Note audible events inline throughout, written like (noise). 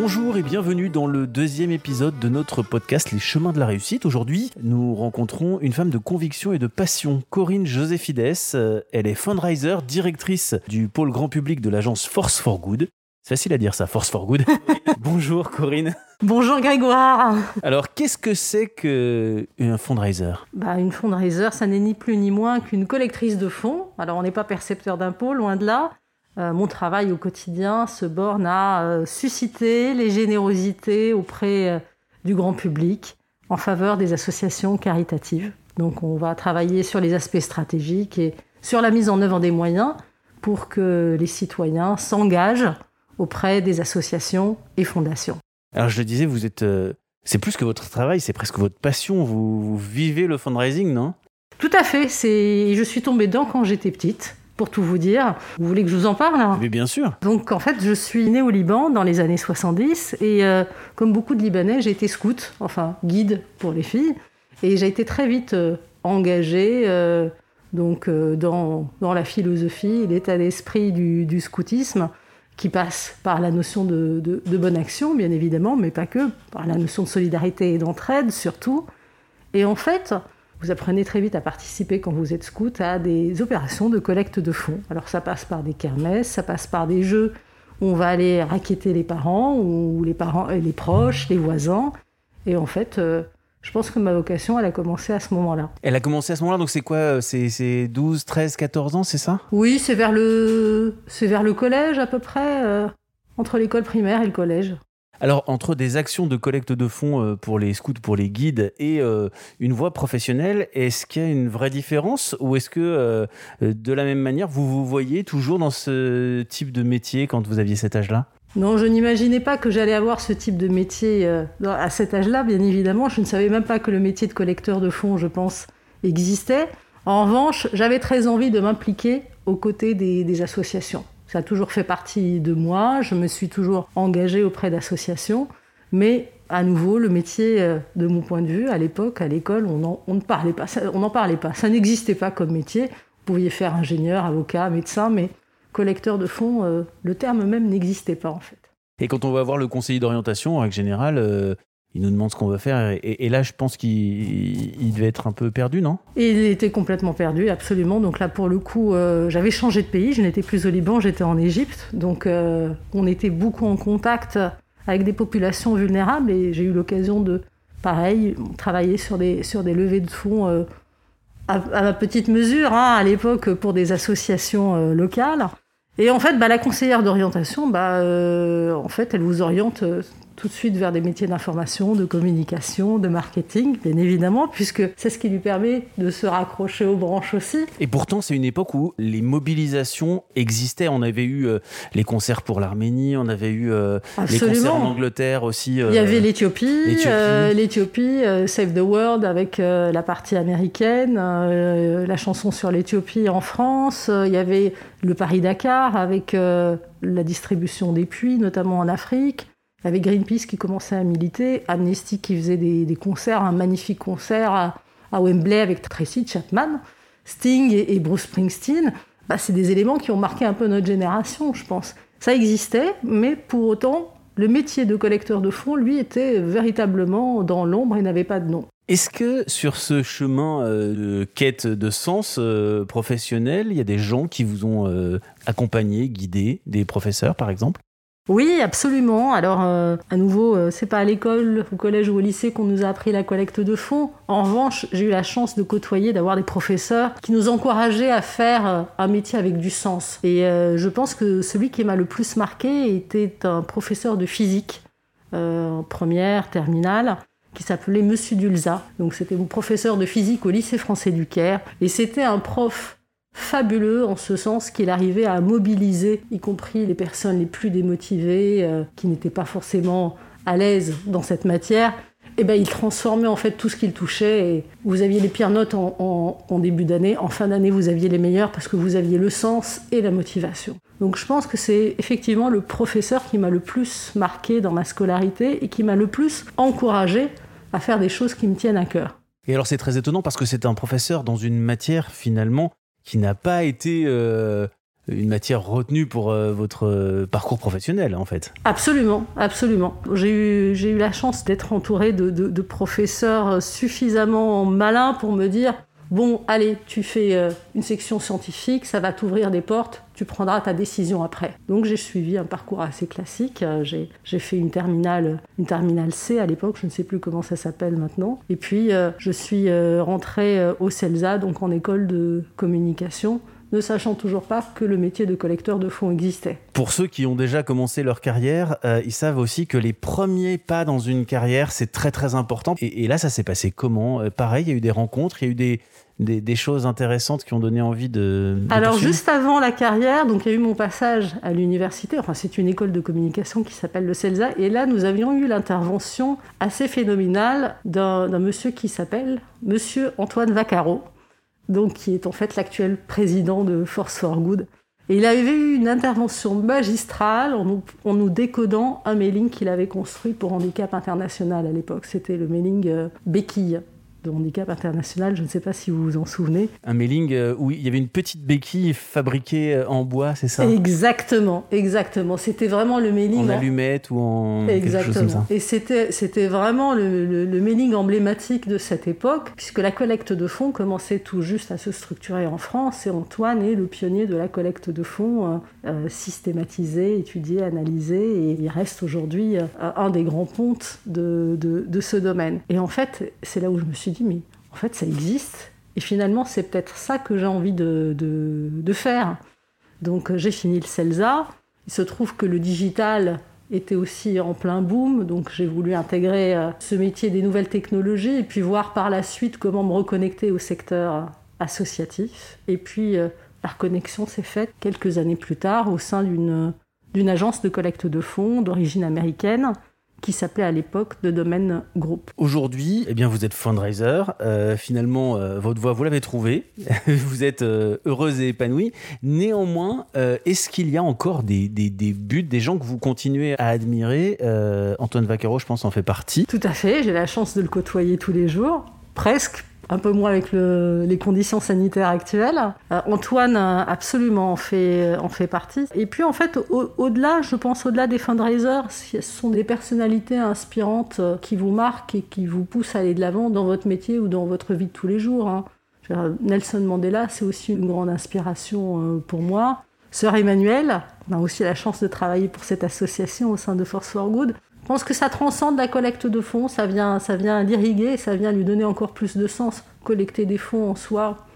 Bonjour et bienvenue dans le deuxième épisode de notre podcast Les chemins de la réussite. Aujourd'hui, nous rencontrons une femme de conviction et de passion, Corinne Josephides. Euh, Elle est fundraiser, directrice du pôle grand public de l'agence Force for Good. C'est facile à dire ça, Force for Good. (laughs) Bonjour Corinne. Bonjour Grégoire. Alors, qu'est-ce que c'est qu'un fundraiser? Bah, Une fundraiser, ça n'est ni plus ni moins qu'une collectrice de fonds. Alors, on n'est pas percepteur d'impôts, loin de là. Euh, mon travail au quotidien se borne à euh, susciter les générosités auprès euh, du grand public en faveur des associations caritatives. Donc on va travailler sur les aspects stratégiques et sur la mise en œuvre des moyens pour que les citoyens s'engagent auprès des associations et fondations. Alors, je le disais, vous êtes. euh, c'est plus que votre travail, c'est presque votre passion. Vous, vous vivez le fundraising, non? Tout à fait, c'est... je suis tombée dedans quand j'étais petite, pour tout vous dire. Vous voulez que je vous en parle hein? Mais bien sûr. Donc en fait, je suis née au Liban dans les années 70 et euh, comme beaucoup de Libanais, j'ai été scout, enfin guide pour les filles. Et j'ai été très vite euh, engagée euh, donc, dans, dans la philosophie l'état d'esprit du, du scoutisme qui passe par la notion de, de- de bonne action, bien évidemment, mais pas que, par la notion de solidarité et d'entraide surtout. Et en fait, vous apprenez très vite à participer quand vous êtes scout à des opérations de collecte de fonds. Alors ça passe par des kermesses, ça passe par des jeux où on va aller raqueter les parents ou les parents et les proches, les voisins. Et en fait, euh, je pense que ma vocation, elle a commencé à ce moment-là. Elle a commencé à ce moment-là, donc c'est quoi euh, C'est c'est 12, 13, 14 ans, c'est ça? Oui, c'est vers le c'est vers le collège à peu près, euh, entre l'école primaire et le collège. Alors, entre des actions de collecte de fonds euh, pour les scouts, pour les guides, et euh, une voie professionnelle, est-ce qu'il y a une vraie différence Ou est-ce que, euh, de la même manière, vous vous voyez toujours dans ce type de métier quand vous aviez cet âge-là? Non, je n'imaginais pas que j'allais avoir ce type de métier à cet âge-là, bien évidemment. Je ne savais même pas que le métier de collecteur de fonds, je pense, existait. En revanche, j'avais très envie de m'impliquer aux côtés des associations. Ça a toujours fait partie de moi. Je me suis toujours engagée auprès d'associations. Mais à nouveau, le métier, euh, de mon point de vue, à l'époque, à l'école, on n'en on ne parlait pas. Ça- On n'en parlait pas. Ça n'existait pas comme métier. Vous pouviez faire ingénieur, avocat, médecin, mais collecteur de fonds, euh, le terme même n'existait pas en fait. Et quand on va voir le conseiller d'orientation, en règle générale, euh, il nous demande ce qu'on veut faire. Et, là, je pense qu'il il devait être un peu perdu, non? Il était complètement perdu, absolument. Donc là, pour le coup, euh, j'avais changé de pays. Je n'étais plus au Liban, j'étais en Égypte. Donc euh, on était beaucoup en contact avec des populations vulnérables et j'ai eu l'occasion de, pareil, travailler sur des, sur des levées de fonds euh, à, ma petite mesure, hein, à l'époque, pour des associations locales. Et en fait, bah, la conseillère d'orientation, bah, en fait, elle vous oriente tout de suite vers des métiers d'information, de communication, de marketing, bien évidemment, puisque c'est ce qui lui permet de se raccrocher aux branches aussi. Et pourtant, c'est une époque où les mobilisations existaient. On avait eu euh, les concerts pour l'Arménie, on avait eu euh, les concerts en. Angleterre aussi. euh, Il y avait l'Éthiopie, l'Éthiopie. Save the World avec la partie américaine, la chanson sur l'Éthiopie en France. il y avait le Paris-Dakar avec la distribution des puits, notamment en Afrique. Avait Greenpeace qui commençait à militer, Amnesty qui faisait des, concerts, un magnifique concert à, Wembley avec Tracy Chapman, Sting et, et Bruce Springsteen. Bah, c'est des éléments qui ont marqué un peu notre génération, je pense. Ça existait, mais pour autant, le métier de collecteur de fonds, lui, était véritablement dans l'ombre et n'avait pas de nom. Est-ce que sur ce chemin euh, de quête de sens euh, professionnel, il y a des gens qui vous ont euh, accompagné, guidé, des professeurs par exemple? Oui, absolument. Alors, euh, à nouveau, euh, c'est pas à l'école, au collège ou au lycée qu'on nous a appris la collecte de fonds. En revanche, j'ai eu la chance de côtoyer, d'avoir des professeurs qui nous encourageaient à faire euh, un métier avec du sens. Et je pense que celui qui m'a le plus marqué était un professeur de physique en première, terminale, qui s'appelait Monsieur Dulza. Donc, c'était mon professeur de physique au lycée français du Caire. Et c'était un prof fabuleux en ce sens qu'il arrivait à mobiliser, y compris les personnes les plus démotivées, euh, qui n'étaient pas forcément à l'aise dans cette matière. Et ben, il transformait en fait tout ce qu'il touchait. Et vous aviez les pires notes en- en début d'année, en fin d'année vous aviez les meilleures parce que vous aviez le sens et la motivation. Donc je pense que c'est effectivement le professeur qui m'a le plus marqué dans ma scolarité et qui m'a le plus encouragé à faire des choses qui me tiennent à cœur. Et alors c'est très étonnant parce que c'est un professeur dans une matière finalement qui n'a pas été euh, une matière retenue pour votre parcours professionnel, en fait. Absolument, absolument. J'ai eu, j'ai eu la chance d'être entouré de, de professeurs suffisamment malins pour me dire bon, allez, tu fais euh, une section scientifique, ça va t'ouvrir des portes, tu prendras ta décision après. Donc j'ai suivi un parcours assez classique. Euh, j'ai fait une terminale, C à l'époque, je ne sais plus comment ça s'appelle maintenant. Et puis euh, je suis rentrée au CELSA, donc en école de communication ne sachant toujours pas que le métier de collecteur de fonds existait. Pour ceux qui ont déjà commencé leur carrière, euh, ils savent aussi que les premiers pas dans une carrière, c'est très très important. Et, là, ça s'est passé comment? Euh, Pareil, il y a eu des rencontres, il y a eu des, des, choses intéressantes qui ont donné envie de... Alors juste avant la carrière, donc il y a eu mon passage à l'université, enfin c'est une école de communication qui s'appelle le CELSA, et là nous avions eu l'intervention assez phénoménale d'un monsieur qui s'appelle Monsieur Antoine Vaccaro, donc qui est en fait l'actuel président de Force for Good. Et il avait eu une intervention magistrale en nous, décodant un mailing qu'il avait construit pour Handicap International à l'époque. C'était le mailing euh, Béquille de handicap international, je ne sais pas si vous vous en souvenez. Un mailing euh, où il y avait une petite béquille fabriquée euh, en bois, c'est ça? Exactement, exactement. C'était vraiment le mailing. En, allumette ou en. Exactement. Et c'était, vraiment le, le, mailing emblématique de cette époque, puisque la collecte de fonds commençait tout juste à se structurer en France, et Antoine est le pionnier de la collecte de fonds euh, systématisée, étudiée, analysée, et il reste aujourd'hui un des grands pontes de, de, de ce domaine. Et en fait, c'est là où je me suis dit, mais en fait, ça existe. Et finalement, c'est peut-être ça que j'ai envie de, de, faire. Donc, euh, j'ai fini le CELSA. Il se trouve que le digital était aussi en plein boom, donc j'ai voulu intégrer euh, ce métier des nouvelles technologies et puis voir par la suite comment me reconnecter au secteur associatif. Et puis, euh, la reconnexion s'est faite quelques années plus tard au sein d'une agence de collecte de fonds d'origine américaine qui s'appelait à l'époque de domaine groupe. Aujourd'hui, eh bien, vous êtes fundraiser. Euh, finalement, euh, votre voie, vous l'avez trouvée. (laughs) vous êtes euh, heureuse et épanouie. Néanmoins, est-ce qu'il y a encore des, des, des, buts, des gens que vous continuez à admirer? Antoine Vaccaro, je pense, en fait partie. Tout à fait. J'ai la chance de le côtoyer tous les jours. Presque un peu moins avec les conditions sanitaires actuelles. Euh, Antoine, euh, absolument, en fait, en fait partie. Et puis, en fait, au-delà, je pense, au-delà des fundraisers, ce sont des personnalités inspirantes euh, qui vous marquent et qui vous poussent à aller de l'avant dans votre métier ou dans votre vie de tous les jours. Hein. Nelson Mandela, c'est aussi une grande inspiration pour moi. Sœur Emmanuel, on a aussi la chance de travailler pour cette association au sein de Force for Good. Je pense que ça transcende la collecte de fonds, ça vient, ça vient l'irriguer, ça vient lui donner encore plus de sens. Collecter des fonds en soi,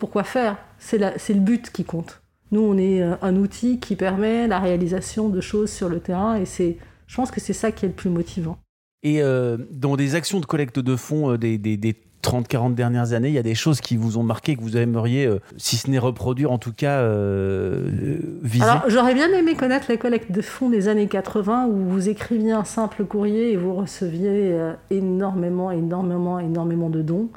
pourquoi faire? C'est le but qui compte. Nous, on est euh, un outil qui permet la réalisation de choses sur le terrain et c'est, je pense que c'est ça qui est le plus motivant. Et euh, dans des actions de collecte de fonds, euh, des, des, des 30-40 dernières années, il y a des choses qui vous ont marqué, que vous aimeriez, euh, si ce n'est reproduire, en tout cas euh, viser Alors, j'aurais bien aimé connaître la collecte de fonds des années 80 où vous écriviez un simple courrier et vous receviez euh, énormément, énormément, énormément de dons.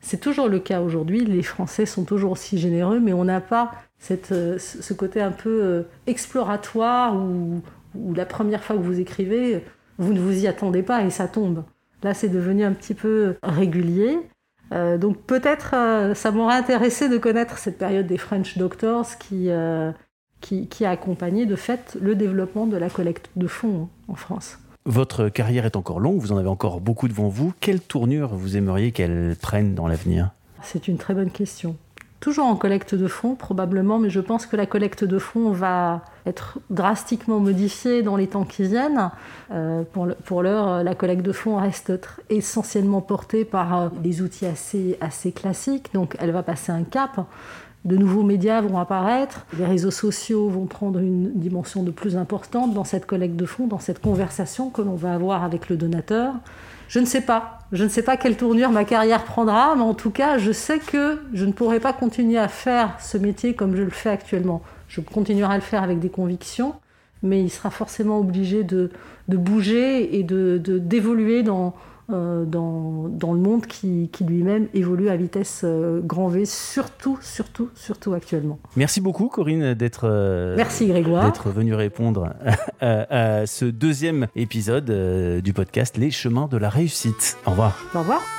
C'est toujours le cas aujourd'hui. Les Français sont toujours aussi généreux, mais on n'a pas ce côté un peu exploratoire où la première fois que vous écrivez, vous ne vous y attendez pas et ça tombe. Là, c'est devenu un petit peu régulier. Euh, donc peut-être euh, ça m'aurait intéressé de connaître cette période des French Doctors euh, qui, qui, a accompagné de fait le développement de la collecte de fonds en France. Votre carrière est encore longue, vous en avez encore beaucoup devant vous. Quelle tournure vous aimeriez qu'elle prenne dans l'avenir? C'est une très bonne question toujours en collecte de fonds probablement, mais je pense que la collecte de fonds va être drastiquement modifiée dans les temps qui viennent. Euh, pour l'heure, la collecte de fonds reste essentiellement portée par euh, des outils assez, assez classiques, donc elle va passer un cap. De nouveaux médias vont apparaître, les réseaux sociaux vont prendre une dimension de plus importante dans cette collecte de fonds, dans cette conversation que l'on va avoir avec le donateur. Je ne sais pas. Je ne sais pas quelle tournure ma carrière prendra, mais en tout cas, je sais que je ne pourrai pas continuer à faire ce métier comme je le fais actuellement. Je continuerai à le faire avec des convictions, mais il sera forcément obligé de, bouger et de d'évoluer dans, euh, dans, dans, le monde qui, qui lui-même évolue à vitesse euh, grand V, surtout, surtout, surtout actuellement. Merci beaucoup Corinne d'être euh, Merci Grégoire d'être venue répondre à, ce deuxième épisode du podcast Les chemins de la réussite. Au revoir. Au revoir.